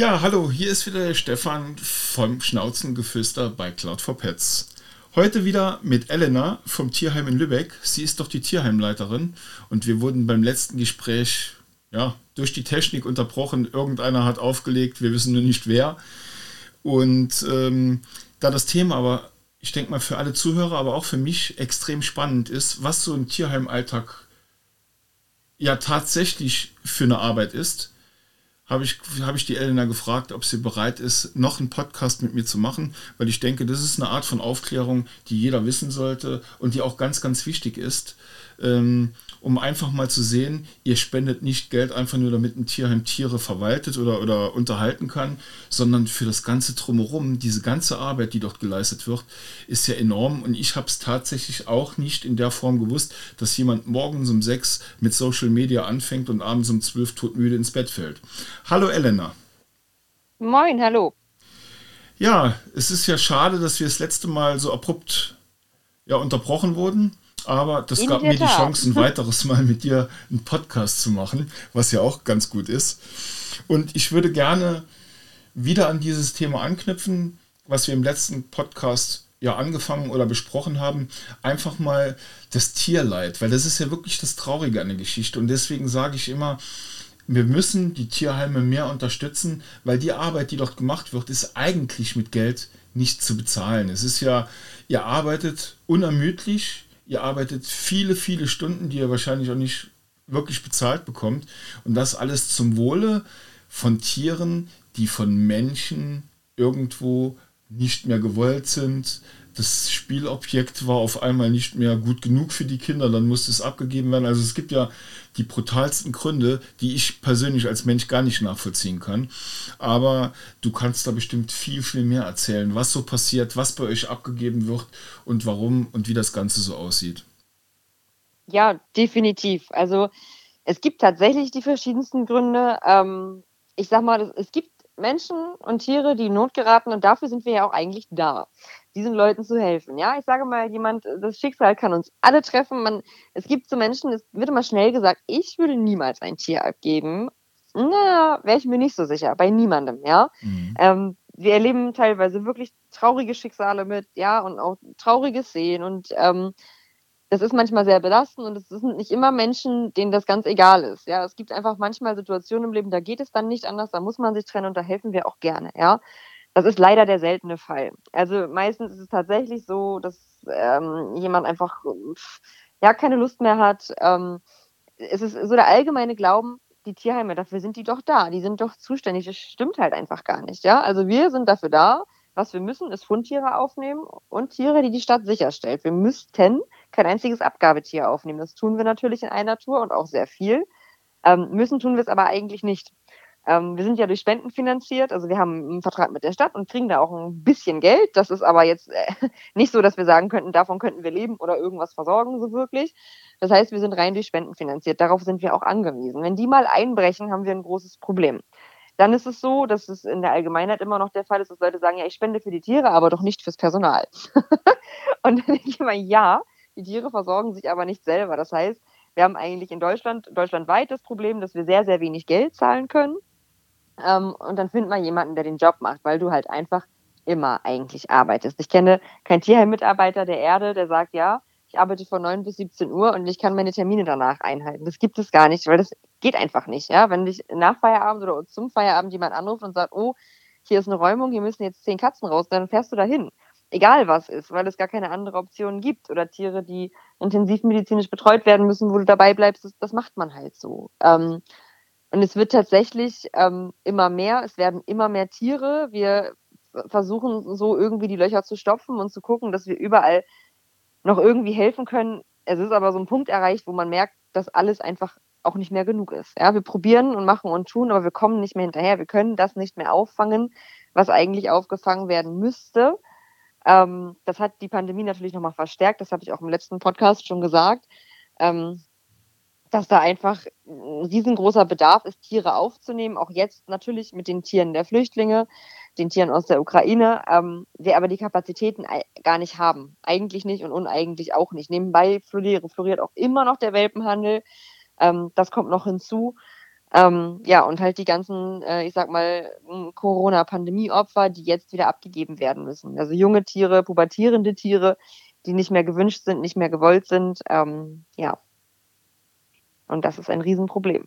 Ja, hallo, hier ist wieder der Stefan vom Schnauzengeflüster bei Cloud for Pets. Heute wieder mit Elena vom Tierheim in Lübeck. Sie ist doch die Tierheimleiterin und wir wurden beim letzten Gespräch ja, durch die Technik unterbrochen. Irgendeiner hat aufgelegt, wir wissen nur nicht wer. Und ähm, da das Thema aber, ich denke mal, für alle Zuhörer, aber auch für mich extrem spannend ist, was so ein Tierheimalltag ja tatsächlich für eine Arbeit ist, habe ich, hab ich die Elena gefragt, ob sie bereit ist, noch einen Podcast mit mir zu machen, weil ich denke, das ist eine Art von Aufklärung, die jeder wissen sollte und die auch ganz, ganz wichtig ist. Ähm, um einfach mal zu sehen, ihr spendet nicht Geld einfach nur, damit ein Tierheim Tiere verwaltet oder, oder unterhalten kann, sondern für das ganze Drumherum, diese ganze Arbeit, die dort geleistet wird, ist ja enorm. Und ich habe es tatsächlich auch nicht in der Form gewusst, dass jemand morgens um sechs mit Social Media anfängt und abends um zwölf todmüde ins Bett fällt. Hallo Elena. Moin, hallo. Ja, es ist ja schade, dass wir das letzte Mal so abrupt ja, unterbrochen wurden. Aber das In gab mir die Chance, ein weiteres Mal mit dir einen Podcast zu machen, was ja auch ganz gut ist. Und ich würde gerne wieder an dieses Thema anknüpfen, was wir im letzten Podcast ja angefangen oder besprochen haben, einfach mal das Tierleid, weil das ist ja wirklich das Traurige an der Geschichte. Und deswegen sage ich immer, wir müssen die Tierheime mehr unterstützen, weil die Arbeit, die dort gemacht wird, ist eigentlich mit Geld nicht zu bezahlen. Es ist ja, ihr arbeitet unermüdlich, ihr arbeitet viele, viele Stunden, die ihr wahrscheinlich auch nicht wirklich bezahlt bekommt. Und das alles zum Wohle von Tieren, die von Menschen irgendwo nicht mehr gewollt sind, das Spielobjekt war auf einmal nicht mehr gut genug für die Kinder, dann musste es abgegeben werden. Also es gibt ja die brutalsten Gründe, die ich persönlich als Mensch gar nicht nachvollziehen kann. Aber du kannst da bestimmt viel, viel mehr erzählen, was so passiert, was bei euch abgegeben wird und warum und wie das Ganze so aussieht. Ja, definitiv. Also es gibt tatsächlich die verschiedensten Gründe. Ähm, ich sag mal, es gibt Menschen und Tiere, die in Not geraten und dafür sind wir ja auch eigentlich da diesen Leuten zu helfen. Ja, ich sage mal, jemand, das Schicksal kann uns alle treffen. Man, es gibt so Menschen, es wird immer schnell gesagt, ich würde niemals ein Tier abgeben. Na, wäre ich mir nicht so sicher, bei niemandem, ja. Mhm. Ähm, wir erleben teilweise wirklich traurige Schicksale mit, ja, und auch traurige Szenen und ähm, das ist manchmal sehr belastend und es sind nicht immer Menschen, denen das ganz egal ist. Ja, es gibt einfach manchmal Situationen im Leben, da geht es dann nicht anders, da muss man sich trennen und da helfen wir auch gerne. Ja, das ist leider der seltene Fall. Also meistens ist es tatsächlich so, dass ähm, jemand einfach ja keine Lust mehr hat. Ähm, es ist so der allgemeine Glauben, die Tierheime, dafür sind die doch da, die sind doch zuständig. Das stimmt halt einfach gar nicht. Ja, also wir sind dafür da. Was wir müssen, ist Fundtiere aufnehmen und Tiere, die die Stadt sicherstellt. Wir müssten kein einziges Abgabetier aufnehmen. Das tun wir natürlich in einer Tour und auch sehr viel. Ähm, müssen tun wir es aber eigentlich nicht. Ähm, wir sind ja durch Spenden finanziert, also wir haben einen Vertrag mit der Stadt und kriegen da auch ein bisschen Geld. Das ist aber jetzt äh, nicht so, dass wir sagen könnten, davon könnten wir leben oder irgendwas versorgen, so wirklich. Das heißt, wir sind rein durch Spenden finanziert. Darauf sind wir auch angewiesen. Wenn die mal einbrechen, haben wir ein großes Problem. Dann ist es so, dass es in der Allgemeinheit immer noch der Fall ist, dass Leute sagen, ja, ich spende für die Tiere, aber doch nicht fürs Personal. und dann denke ich immer, ja, die Tiere versorgen sich aber nicht selber. Das heißt, wir haben eigentlich in Deutschland, deutschlandweit das Problem, dass wir sehr, sehr wenig Geld zahlen können ähm, und dann findet man jemanden, der den Job macht, weil du halt einfach immer eigentlich arbeitest. Ich kenne keinen Tierheim-Mitarbeiter der Erde, der sagt, ja, ich arbeite von 9 bis 17 Uhr und ich kann meine Termine danach einhalten. Das gibt es gar nicht, weil das geht einfach nicht. Ja? Wenn dich nach Feierabend oder zum Feierabend jemand anruft und sagt, oh, hier ist eine Räumung, hier müssen jetzt zehn Katzen raus, dann fährst du dahin. Egal was ist, weil es gar keine andere Option gibt. Oder Tiere, die intensivmedizinisch betreut werden müssen, wo du dabei bleibst, das, das macht man halt so. Ähm, und es wird tatsächlich ähm, immer mehr, es werden immer mehr Tiere. Wir versuchen so irgendwie die Löcher zu stopfen und zu gucken, dass wir überall noch irgendwie helfen können. Es ist aber so ein Punkt erreicht, wo man merkt, dass alles einfach auch nicht mehr genug ist. Ja, wir probieren und machen und tun, aber wir kommen nicht mehr hinterher. Wir können das nicht mehr auffangen, was eigentlich aufgefangen werden müsste. Ähm, das hat die Pandemie natürlich nochmal verstärkt. Das habe ich auch im letzten Podcast schon gesagt. Ähm, dass da einfach ein riesengroßer Bedarf ist, Tiere aufzunehmen, auch jetzt natürlich mit den Tieren der Flüchtlinge, den Tieren aus der Ukraine, ähm, wir aber die Kapazitäten gar nicht haben. Eigentlich nicht und uneigentlich auch nicht. Nebenbei floriert, floriert auch immer noch der Welpenhandel. Ähm, das kommt noch hinzu. Ähm, ja, und halt die ganzen, äh, ich sag mal, Corona-Pandemie-Opfer, die jetzt wieder abgegeben werden müssen. Also junge Tiere, pubertierende Tiere, die nicht mehr gewünscht sind, nicht mehr gewollt sind. Ähm, ja. Und das ist ein Riesenproblem.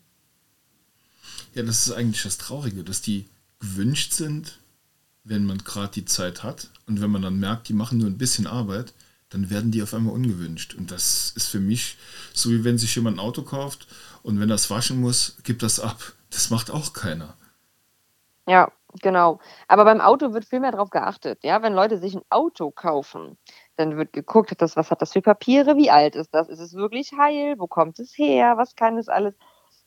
Ja, das ist eigentlich das Traurige, dass die gewünscht sind, wenn man gerade die Zeit hat. Und wenn man dann merkt, die machen nur ein bisschen Arbeit, dann werden die auf einmal ungewünscht. Und das ist für mich so, wie wenn sich jemand ein Auto kauft und wenn das waschen muss, gibt das ab. Das macht auch keiner. Ja, genau. Aber beim Auto wird viel mehr darauf geachtet. Ja, wenn Leute sich ein Auto kaufen, dann wird geguckt, das, was hat das für Papiere, wie alt ist das, ist es wirklich heil, wo kommt es her, was kann es alles.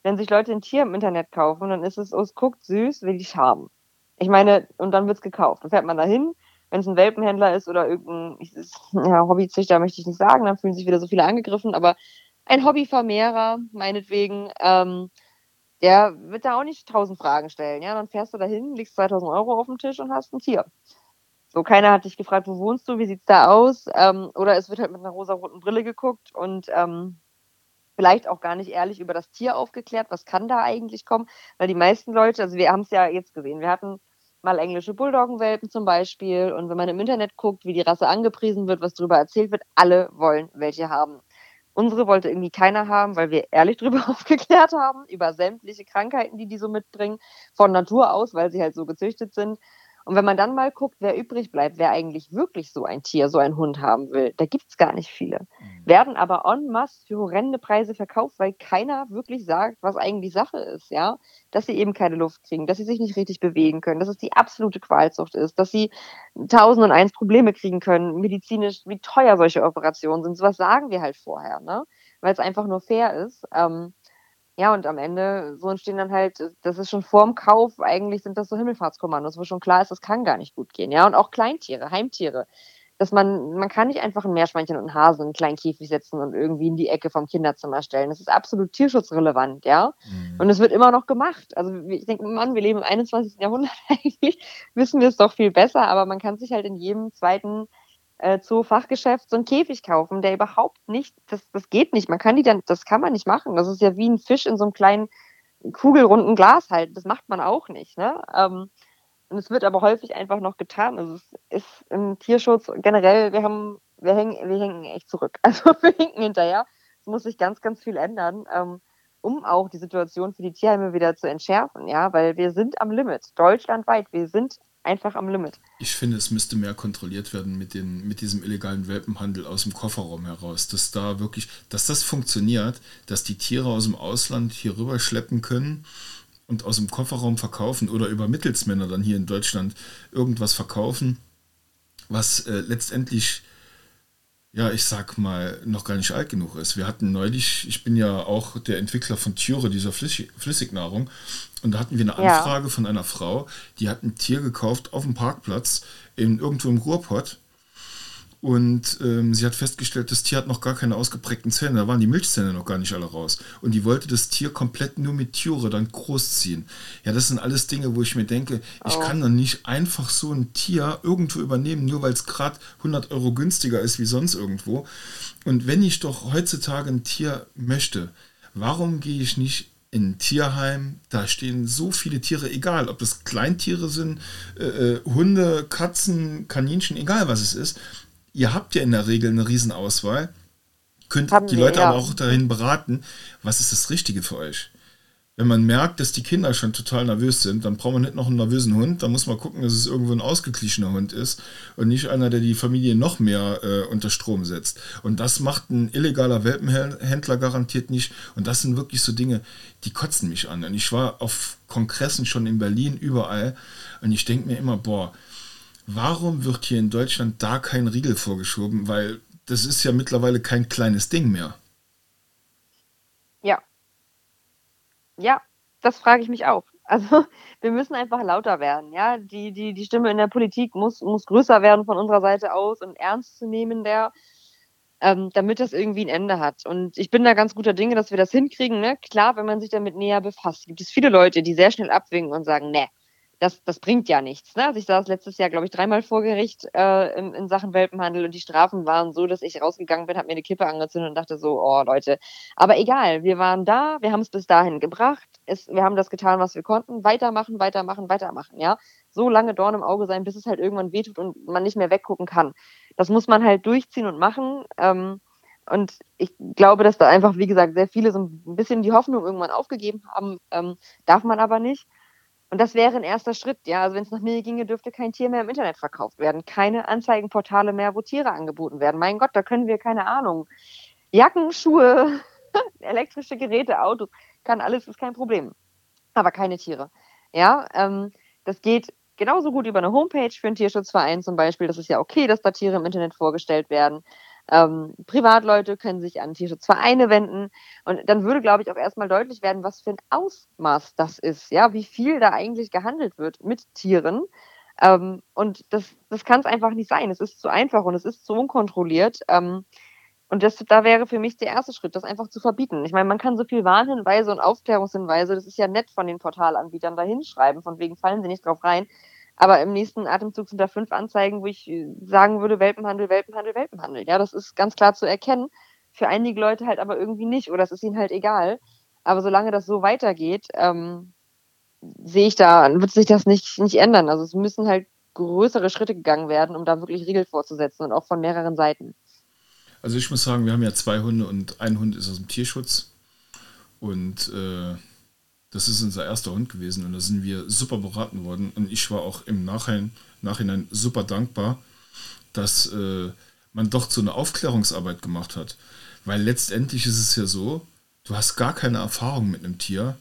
Wenn sich Leute ein Tier im Internet kaufen, dann ist es, oh, es guckt süß, will ich haben. Ich meine, und dann wird es gekauft. Dann fährt man dahin, wenn es ein Welpenhändler ist oder irgendein ja, Hobbyzüchter, möchte ich nicht sagen, dann fühlen sich wieder so viele angegriffen, aber ein Hobbyvermehrer, meinetwegen, ähm, der wird da auch nicht tausend Fragen stellen. Ja, dann fährst du dahin, legst 2000 Euro auf den Tisch und hast ein Tier. So, keiner hat dich gefragt, wo wohnst du, wie sieht's da aus? Ähm, oder es wird halt mit einer rosa-roten Brille geguckt und ähm, vielleicht auch gar nicht ehrlich über das Tier aufgeklärt, was kann da eigentlich kommen, weil die meisten Leute, also wir haben es ja jetzt gesehen, wir hatten mal englische Bulldoggenwelpen zum Beispiel und wenn man im Internet guckt, wie die Rasse angepriesen wird, was darüber erzählt wird, alle wollen welche haben. Unsere wollte irgendwie keiner haben, weil wir ehrlich darüber aufgeklärt haben, über sämtliche Krankheiten, die die so mitbringen, von Natur aus, weil sie halt so gezüchtet sind. Und wenn man dann mal guckt, wer übrig bleibt, wer eigentlich wirklich so ein Tier, so einen Hund haben will, da gibt es gar nicht viele. Mhm. Werden aber en masse für horrende Preise verkauft, weil keiner wirklich sagt, was eigentlich Sache ist, ja. Dass sie eben keine Luft kriegen, dass sie sich nicht richtig bewegen können, dass es die absolute Qualzucht ist, dass sie tausend und eins Probleme kriegen können, medizinisch, wie teuer solche Operationen sind. Sowas sagen wir halt vorher, ne? Weil es einfach nur fair ist. Ähm, ja, und am Ende so entstehen dann halt, das ist schon vorm Kauf, eigentlich sind das so Himmelfahrtskommandos, wo schon klar ist, das kann gar nicht gut gehen. Ja, und auch Kleintiere, Heimtiere. Dass man, man kann nicht einfach ein Meerschweinchen und einen Hasen in einen kleinen Käfig setzen und irgendwie in die Ecke vom Kinderzimmer stellen. Das ist absolut tierschutzrelevant, ja. Mhm. Und es wird immer noch gemacht. Also ich denke, Mann, wir leben im 21. Jahrhundert eigentlich, wissen wir es doch viel besser, aber man kann sich halt in jedem zweiten äh, Zoo-Fachgeschäft so einen Käfig kaufen, der überhaupt nicht, das, das geht nicht. Man kann die dann, das kann man nicht machen. Das ist ja wie ein Fisch in so einem kleinen kugelrunden Glas halten. Das macht man auch nicht. Ne? Ähm, und es wird aber häufig einfach noch getan. Also es ist im Tierschutz generell, wir haben, wir hängen, wir hängen echt zurück. Also wir hinken hinterher. Es muss sich ganz, ganz viel ändern, ähm, um auch die Situation für die Tierheime wieder zu entschärfen, ja, weil wir sind am Limit, deutschlandweit. Wir sind einfach am Limit. Ich finde, es müsste mehr kontrolliert werden mit, den, mit diesem illegalen Welpenhandel aus dem Kofferraum heraus, dass da wirklich, dass das funktioniert, dass die Tiere aus dem Ausland hier rüber schleppen können und aus dem Kofferraum verkaufen oder über Mittelsmänner dann hier in Deutschland irgendwas verkaufen, was äh, letztendlich ja, ich sag mal, noch gar nicht alt genug ist. Wir hatten neulich, ich bin ja auch der Entwickler von Thyre, dieser Flüssig Flüssignahrung, und da hatten wir eine Anfrage ja. von einer Frau, die hat ein Tier gekauft auf dem Parkplatz, in, irgendwo im Ruhrpott. Und ähm, sie hat festgestellt, das Tier hat noch gar keine ausgeprägten Zähne. Da waren die Milchzähne noch gar nicht alle raus. Und die wollte das Tier komplett nur mit Türe dann großziehen. Ja, das sind alles Dinge, wo ich mir denke, oh. ich kann dann nicht einfach so ein Tier irgendwo übernehmen, nur weil es gerade 100 Euro günstiger ist wie sonst irgendwo. Und wenn ich doch heutzutage ein Tier möchte, warum gehe ich nicht in ein Tierheim, da stehen so viele Tiere, egal ob es Kleintiere sind, äh, äh Hunde, Katzen, Kaninchen, egal was es ist ihr habt ja in der Regel eine Riesenauswahl, könnt Haben die wir, Leute ja. aber auch dahin beraten, was ist das Richtige für euch. Wenn man merkt, dass die Kinder schon total nervös sind, dann braucht man nicht noch einen nervösen Hund. Da muss man gucken, dass es irgendwo ein ausgeglichener Hund ist und nicht einer, der die Familie noch mehr äh, unter Strom setzt. Und das macht ein illegaler Welpenhändler garantiert nicht. Und das sind wirklich so Dinge, die kotzen mich an. Und ich war auf Kongressen schon in Berlin, überall. Und ich denke mir immer, boah, warum wird hier in Deutschland da kein Riegel vorgeschoben? Weil das ist ja mittlerweile kein kleines Ding mehr. Ja. Ja, das frage ich mich auch. Also wir müssen einfach lauter werden, ja. Die, die, die Stimme in der Politik muss, muss größer werden von unserer Seite aus und ernst zu nehmen der, ähm, damit das irgendwie ein Ende hat. Und ich bin da ganz guter Dinge, dass wir das hinkriegen. Ne? Klar, wenn man sich damit näher befasst, gibt es viele Leute, die sehr schnell abwinken und sagen, ne, das, das bringt ja nichts. Ne? Also ich saß letztes Jahr, glaube ich, dreimal vor Gericht äh, in, in, Sachen Welpenhandel und die Strafen waren so, dass ich rausgegangen bin, habe mir eine Kippe angezündet und dachte so, oh Leute, aber egal, wir waren da, wir haben es bis dahin gebracht, es, wir haben das getan, was wir konnten, weitermachen, weitermachen, weitermachen, ja. So lange Dorn im Auge sein, bis es halt irgendwann wehtut und man nicht mehr weggucken kann. Das muss man halt durchziehen und machen. Ähm, und ich glaube, dass da einfach, wie gesagt, sehr viele so ein bisschen die Hoffnung irgendwann aufgegeben haben, ähm, darf man aber nicht. Und das wäre ein erster Schritt, ja. Also wenn es nach mir ginge, dürfte kein Tier mehr im Internet verkauft werden. Keine Anzeigenportale mehr, wo Tiere angeboten werden. Mein Gott, da können wir keine Ahnung. Jacken, Schuhe, elektrische Geräte, Autos, kann alles, ist kein Problem. Aber keine Tiere. Ja, ähm, das geht genauso gut über eine Homepage für einen Tierschutzverein zum Beispiel. Das ist ja okay, dass da Tiere im Internet vorgestellt werden. Ähm, Privatleute können sich an Tierschutzvereine wenden. Und dann würde, glaube ich, auch erstmal deutlich werden, was für ein Ausmaß das ist, ja, wie viel da eigentlich gehandelt wird mit Tieren. Ähm, und das, das kann es einfach nicht sein. Es ist zu einfach und es ist zu unkontrolliert. Ähm, und das, da wäre für mich der erste Schritt, das einfach zu verbieten. Ich meine, man kann so viel Warnhinweise und Aufklärungshinweise, das ist ja nett von den Portalanbietern da hinschreiben, von wegen fallen sie nicht drauf rein. Aber im nächsten Atemzug sind da fünf Anzeigen, wo ich äh, sagen würde, Welpenhandel, Welpenhandel, Welpenhandel. Ja, das ist ganz klar zu erkennen. Für einige Leute halt aber irgendwie nicht oder es ist ihnen halt egal. Aber solange das so weitergeht, ähm, sehe ich da, wird sich das nicht, nicht ändern. Also es müssen halt größere Schritte gegangen werden, um da wirklich Riegel vorzusetzen und auch von mehreren Seiten. Also ich muss sagen, wir haben ja zwei Hunde und ein Hund ist aus dem Tierschutz. Und äh, das ist unser erster Hund gewesen und da sind wir super beraten worden. Und ich war auch im Nachhinein, Nachhinein super dankbar, dass äh, man doch so eine Aufklärungsarbeit gemacht hat. Weil letztendlich ist es ja so, du hast gar keine Erfahrung mit einem Tier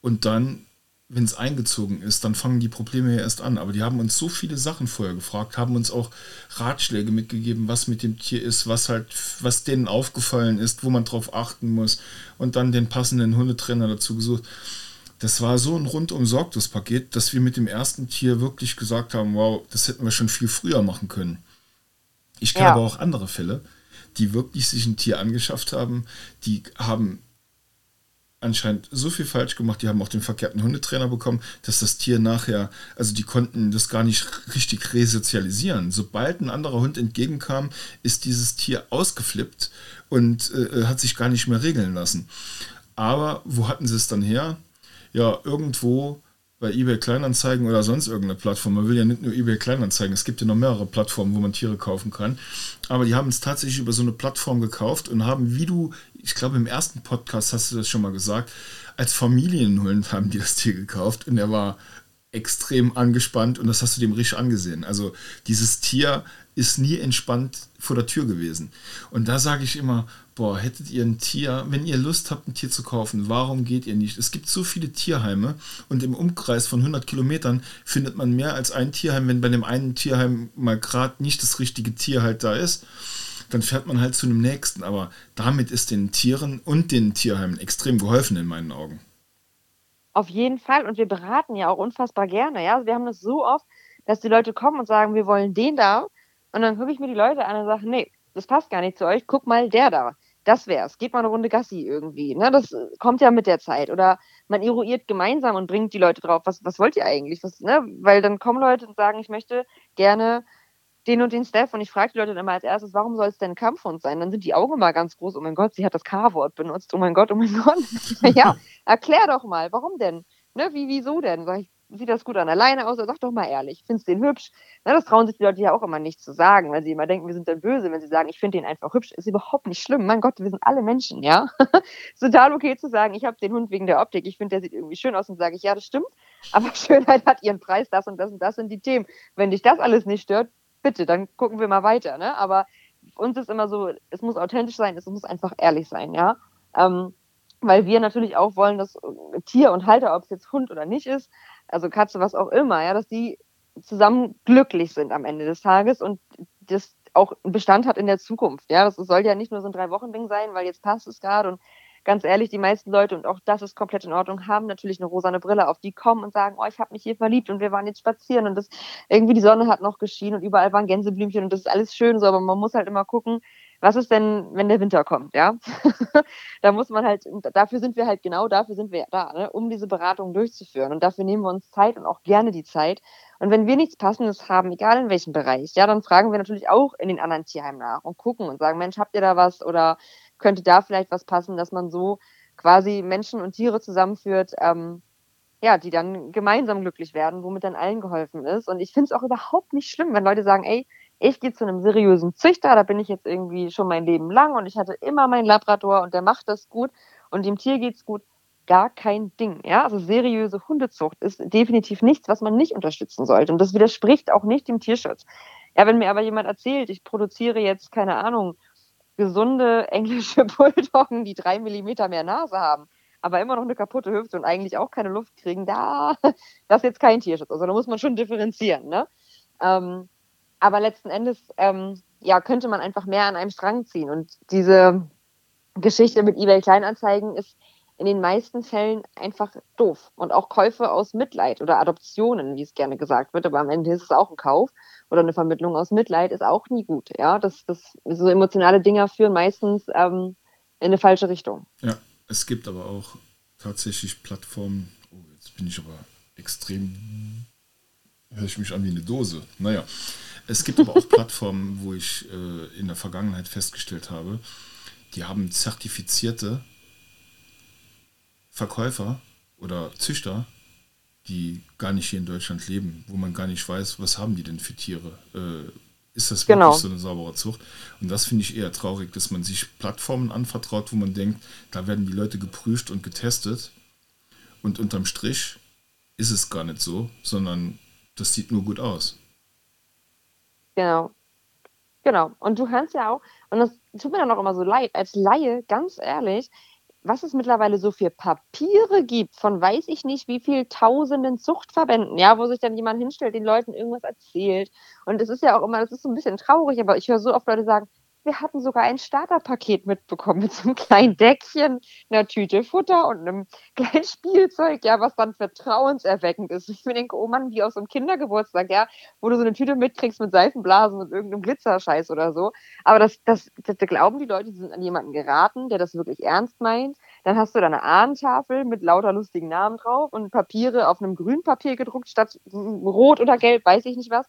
und dann wenn es eingezogen ist, dann fangen die Probleme ja erst an. Aber die haben uns so viele Sachen vorher gefragt, haben uns auch Ratschläge mitgegeben, was mit dem Tier ist, was halt, was denen aufgefallen ist, wo man drauf achten muss und dann den passenden Hundetrainer dazu gesucht. Das war so ein rundum sorgtes Paket, dass wir mit dem ersten Tier wirklich gesagt haben, wow, das hätten wir schon viel früher machen können. Ich kenne ja. aber auch andere Fälle, die wirklich sich ein Tier angeschafft haben, die haben anscheinend so viel falsch gemacht, die haben auch den verkehrten Hundetrainer bekommen, dass das Tier nachher, also die konnten das gar nicht richtig resozialisieren. Sobald ein anderer Hund entgegenkam, ist dieses Tier ausgeflippt und äh, hat sich gar nicht mehr regeln lassen. Aber wo hatten sie es dann her? Ja, irgendwo bei eBay Kleinanzeigen oder sonst irgendeine Plattform. Man will ja nicht nur eBay Kleinanzeigen, es gibt ja noch mehrere Plattformen, wo man Tiere kaufen kann. Aber die haben es tatsächlich über so eine Plattform gekauft und haben, wie du, ich glaube im ersten Podcast hast du das schon mal gesagt, als Familienhund haben die das Tier gekauft und er war extrem angespannt und das hast du dem richtig angesehen. Also dieses Tier ist nie entspannt vor der Tür gewesen. Und da sage ich immer, boah, hättet ihr ein Tier, wenn ihr Lust habt, ein Tier zu kaufen, warum geht ihr nicht? Es gibt so viele Tierheime und im Umkreis von 100 Kilometern findet man mehr als ein Tierheim. Wenn bei dem einen Tierheim mal gerade nicht das richtige Tier halt da ist, dann fährt man halt zu dem nächsten. Aber damit ist den Tieren und den Tierheimen extrem geholfen in meinen Augen. Auf jeden Fall. Und wir beraten ja auch unfassbar gerne. Ja? wir haben das so oft, dass die Leute kommen und sagen, wir wollen den da. Und dann gucke ich mir die Leute an und sage, nee, das passt gar nicht zu euch. Guck mal, der da das wär's. Geht mal eine Runde Gassi irgendwie. Ne? Das kommt ja mit der Zeit. Oder man eruiert gemeinsam und bringt die Leute drauf, was, was wollt ihr eigentlich? Was, ne? Weil dann kommen Leute und sagen, ich möchte gerne den und den Steph und ich frage die Leute dann immer als erstes, warum soll es denn ein Kampfhund sein? Dann sind die Augen immer ganz groß, oh mein Gott, sie hat das K-Wort benutzt, oh mein Gott, oh mein Gott. ja, erklär doch mal, warum denn? Ne, wie, wieso denn? Sag ich, sieht das gut an alleine aus? Sag doch mal ehrlich, findest du den hübsch? Na, das trauen sich die Leute ja auch immer nicht zu sagen, weil sie immer denken, wir sind dann böse, wenn sie sagen, ich finde den einfach hübsch. Ist überhaupt nicht schlimm. Mein Gott, wir sind alle Menschen, ja? ist total okay zu sagen, ich habe den Hund wegen der Optik, ich finde, der sieht irgendwie schön aus und sage ich, ja, das stimmt, aber Schönheit hat ihren Preis, das und das und das sind die Themen. Wenn dich das alles nicht stört, bitte, dann gucken wir mal weiter, ne? Aber uns ist immer so, es muss authentisch sein, es muss einfach ehrlich sein, ja? Ähm, weil wir natürlich auch wollen, dass Tier und Halter, ob es jetzt Hund oder nicht ist, also Katze, was auch immer, ja, dass die zusammen glücklich sind am Ende des Tages und das auch Bestand hat in der Zukunft. Ja, das soll ja nicht nur so ein Drei-Wochen-Ding sein, weil jetzt passt es gerade und ganz ehrlich, die meisten Leute, und auch das ist komplett in Ordnung, haben natürlich eine rosane Brille auf. Die kommen und sagen, oh, ich habe mich hier verliebt und wir waren jetzt spazieren und das irgendwie die Sonne hat noch geschienen und überall waren Gänseblümchen und das ist alles schön so, aber man muss halt immer gucken, was ist denn, wenn der Winter kommt, ja? da muss man halt, dafür sind wir halt genau, dafür sind wir da, ne? um diese Beratung durchzuführen. Und dafür nehmen wir uns Zeit und auch gerne die Zeit. Und wenn wir nichts Passendes haben, egal in welchem Bereich, ja, dann fragen wir natürlich auch in den anderen Tierheimen nach und gucken und sagen, Mensch, habt ihr da was oder könnte da vielleicht was passen, dass man so quasi Menschen und Tiere zusammenführt, ähm, ja, die dann gemeinsam glücklich werden, womit dann allen geholfen ist. Und ich finde es auch überhaupt nicht schlimm, wenn Leute sagen, ey, ich gehe zu einem seriösen Züchter, da bin ich jetzt irgendwie schon mein Leben lang und ich hatte immer meinen Labrador und der macht das gut und dem Tier geht's gut. Gar kein Ding. Ja, also seriöse Hundezucht ist definitiv nichts, was man nicht unterstützen sollte. Und das widerspricht auch nicht dem Tierschutz. Ja, wenn mir aber jemand erzählt, ich produziere jetzt, keine Ahnung, gesunde englische Bulldoggen, die drei Millimeter mehr Nase haben, aber immer noch eine kaputte Hüfte und eigentlich auch keine Luft kriegen, da, das ist jetzt kein Tierschutz. Also da muss man schon differenzieren. Ne? Ähm, aber letzten Endes ähm, ja, könnte man einfach mehr an einem Strang ziehen. Und diese Geschichte mit eBay Kleinanzeigen ist in den meisten Fällen einfach doof. Und auch Käufe aus Mitleid oder Adoptionen, wie es gerne gesagt wird, aber am Ende ist es auch ein Kauf oder eine Vermittlung aus Mitleid, ist auch nie gut. Ja, das, das, so emotionale Dinger führen meistens ähm, in eine falsche Richtung. Ja, es gibt aber auch tatsächlich Plattformen, oh, jetzt bin ich aber extrem, höre ich mich an wie eine Dose. Naja, es gibt aber auch Plattformen, wo ich äh, in der Vergangenheit festgestellt habe, die haben zertifizierte Verkäufer oder Züchter, die gar nicht hier in Deutschland leben, wo man gar nicht weiß, was haben die denn für Tiere. Äh, ist das wirklich genau. so eine saubere Zucht? Und das finde ich eher traurig, dass man sich Plattformen anvertraut, wo man denkt, da werden die Leute geprüft und getestet. Und unterm Strich ist es gar nicht so, sondern das sieht nur gut aus. Genau. Genau. Und du kannst ja auch, und das tut mir dann auch immer so leid, als Laie, ganz ehrlich, was es mittlerweile so für Papiere gibt von weiß ich nicht wie viel tausenden Zuchtverbänden, ja, wo sich dann jemand hinstellt, den Leuten irgendwas erzählt. Und es ist ja auch immer, das ist so ein bisschen traurig, aber ich höre so oft Leute sagen, wir hatten sogar ein Starterpaket mitbekommen mit so einem kleinen Deckchen, einer Tüte Futter und einem kleinen Spielzeug, ja, was dann vertrauenserweckend ist. Ich mir denke, oh Mann, wie aus so einem Kindergeburtstag, ja, wo du so eine Tüte mitkriegst mit Seifenblasen und irgendeinem Glitzerscheiß oder so. Aber das, das, das, das glauben die Leute, die sind an jemanden geraten, der das wirklich ernst meint. Dann hast du da eine Ahnentafel mit lauter lustigen Namen drauf und Papiere auf einem grünen Papier gedruckt statt rot oder gelb, weiß ich nicht was.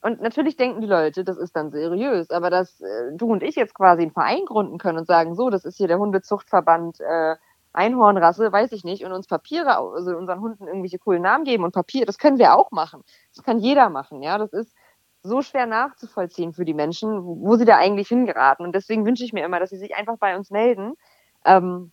Und natürlich denken die Leute, das ist dann seriös, aber dass äh, du und ich jetzt quasi einen Verein gründen können und sagen, so, das ist hier der Hundezuchtverband äh, Einhornrasse, weiß ich nicht, und uns Papiere, also unseren Hunden irgendwelche coolen Namen geben und Papier, das können wir auch machen. Das kann jeder machen, ja. Das ist so schwer nachzuvollziehen für die Menschen, wo sie da eigentlich hingeraten. Und deswegen wünsche ich mir immer, dass sie sich einfach bei uns melden. Ähm,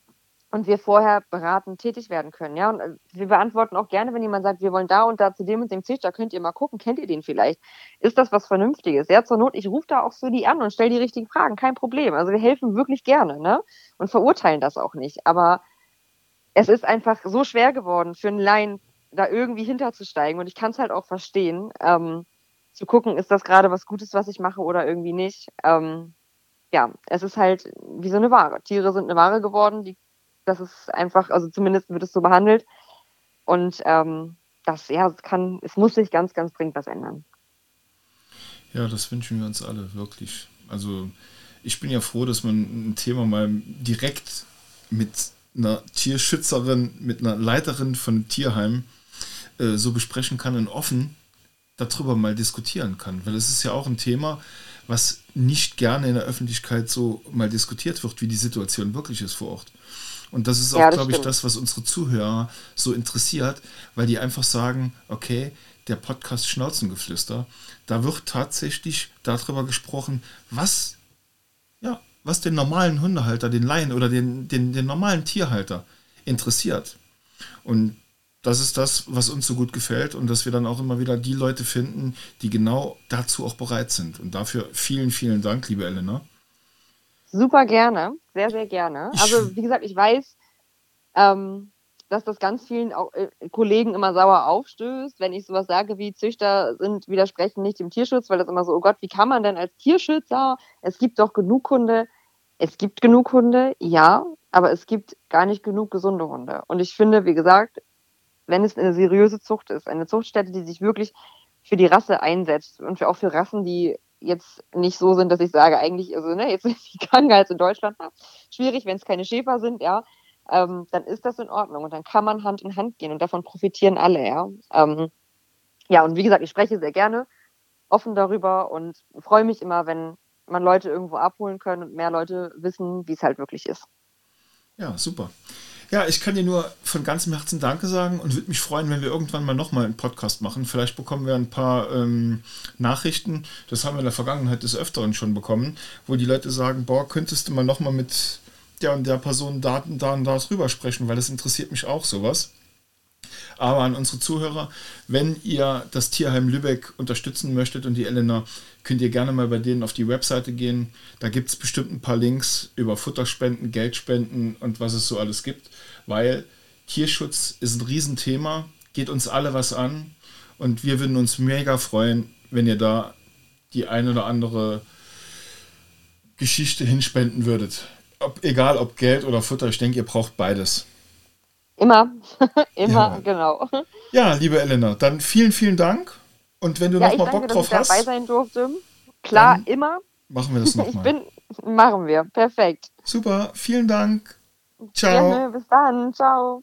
und wir vorher beratend tätig werden können. Ja, und äh, wir beantworten auch gerne, wenn jemand sagt, wir wollen da und da zu dem und dem Züchter, könnt ihr mal gucken, kennt ihr den vielleicht? Ist das was Vernünftiges? Ja, zur Not, ich rufe da auch für die an und stelle die richtigen Fragen, kein Problem. Also wir helfen wirklich gerne, ne? Und verurteilen das auch nicht. Aber es ist einfach so schwer geworden für einen Laien, da irgendwie hinterzusteigen. Und ich kann es halt auch verstehen, ähm, zu gucken, ist das gerade was Gutes, was ich mache oder irgendwie nicht. Ähm, ja, es ist halt wie so eine Ware. Tiere sind eine Ware geworden, die das ist einfach, also zumindest wird es so behandelt. Und ähm, das, ja, es kann, es muss sich ganz, ganz dringend was ändern. Ja, das wünschen wir uns alle, wirklich. Also ich bin ja froh, dass man ein Thema mal direkt mit einer Tierschützerin, mit einer Leiterin von Tierheim äh, so besprechen kann und offen darüber mal diskutieren kann. Weil es ist ja auch ein Thema, was nicht gerne in der Öffentlichkeit so mal diskutiert wird, wie die Situation wirklich ist vor Ort. Und das ist auch, ja, glaube ich, das, was unsere Zuhörer so interessiert, weil die einfach sagen, okay, der Podcast Schnauzengeflüster, da wird tatsächlich darüber gesprochen, was, ja, was den normalen Hundehalter, den Laien oder den, den, den normalen Tierhalter interessiert. Und das ist das, was uns so gut gefällt und dass wir dann auch immer wieder die Leute finden, die genau dazu auch bereit sind. Und dafür vielen, vielen Dank, liebe Elena. Super gerne, sehr, sehr gerne. Also wie gesagt, ich weiß, ähm, dass das ganz vielen auch, äh, Kollegen immer sauer aufstößt, wenn ich sowas sage wie Züchter sind widersprechen nicht dem Tierschutz, weil das immer so, oh Gott, wie kann man denn als Tierschützer? Es gibt doch genug Hunde. Es gibt genug Hunde, ja, aber es gibt gar nicht genug gesunde Hunde. Und ich finde, wie gesagt, wenn es eine seriöse Zucht ist, eine Zuchtstätte, die sich wirklich für die Rasse einsetzt und für, auch für Rassen, die jetzt nicht so sind, dass ich sage, eigentlich, also ne, jetzt ist die Krankheit in Deutschland schwierig, wenn es keine Schäfer sind, ja, ähm, dann ist das in Ordnung und dann kann man Hand in Hand gehen und davon profitieren alle, ja. Ähm, ja, und wie gesagt, ich spreche sehr gerne offen darüber und freue mich immer, wenn man Leute irgendwo abholen können und mehr Leute wissen, wie es halt wirklich ist. Ja, super. Ja, ich kann dir nur von ganzem Herzen Danke sagen und würde mich freuen, wenn wir irgendwann mal nochmal einen Podcast machen. Vielleicht bekommen wir ein paar ähm, Nachrichten, das haben wir in der Vergangenheit des Öfteren schon bekommen, wo die Leute sagen, boah, könntest du mal nochmal mit der und der Person Daten da und da drüber sprechen, weil das interessiert mich auch sowas. Aber an unsere Zuhörer, wenn ihr das Tierheim Lübeck unterstützen möchtet und die Elena, könnt ihr gerne mal bei denen auf die Webseite gehen. Da gibt es bestimmt ein paar Links über Futterspenden, Geldspenden und was es so alles gibt, weil Tierschutz ist ein Riesenthema, geht uns alle was an und wir würden uns mega freuen, wenn ihr da die ein oder andere Geschichte hinspenden würdet. Ob, egal ob Geld oder Futter, ich denke, ihr braucht beides. Immer, immer, ja. genau. Ja, liebe Elena, dann vielen, vielen Dank. Und wenn du ja, nochmal Bock drauf hast. dabei sein durfte. Klar, immer. Machen wir das nochmal. bin, machen wir, perfekt. Super, vielen Dank. Ciao. Gerne, bis dann, ciao.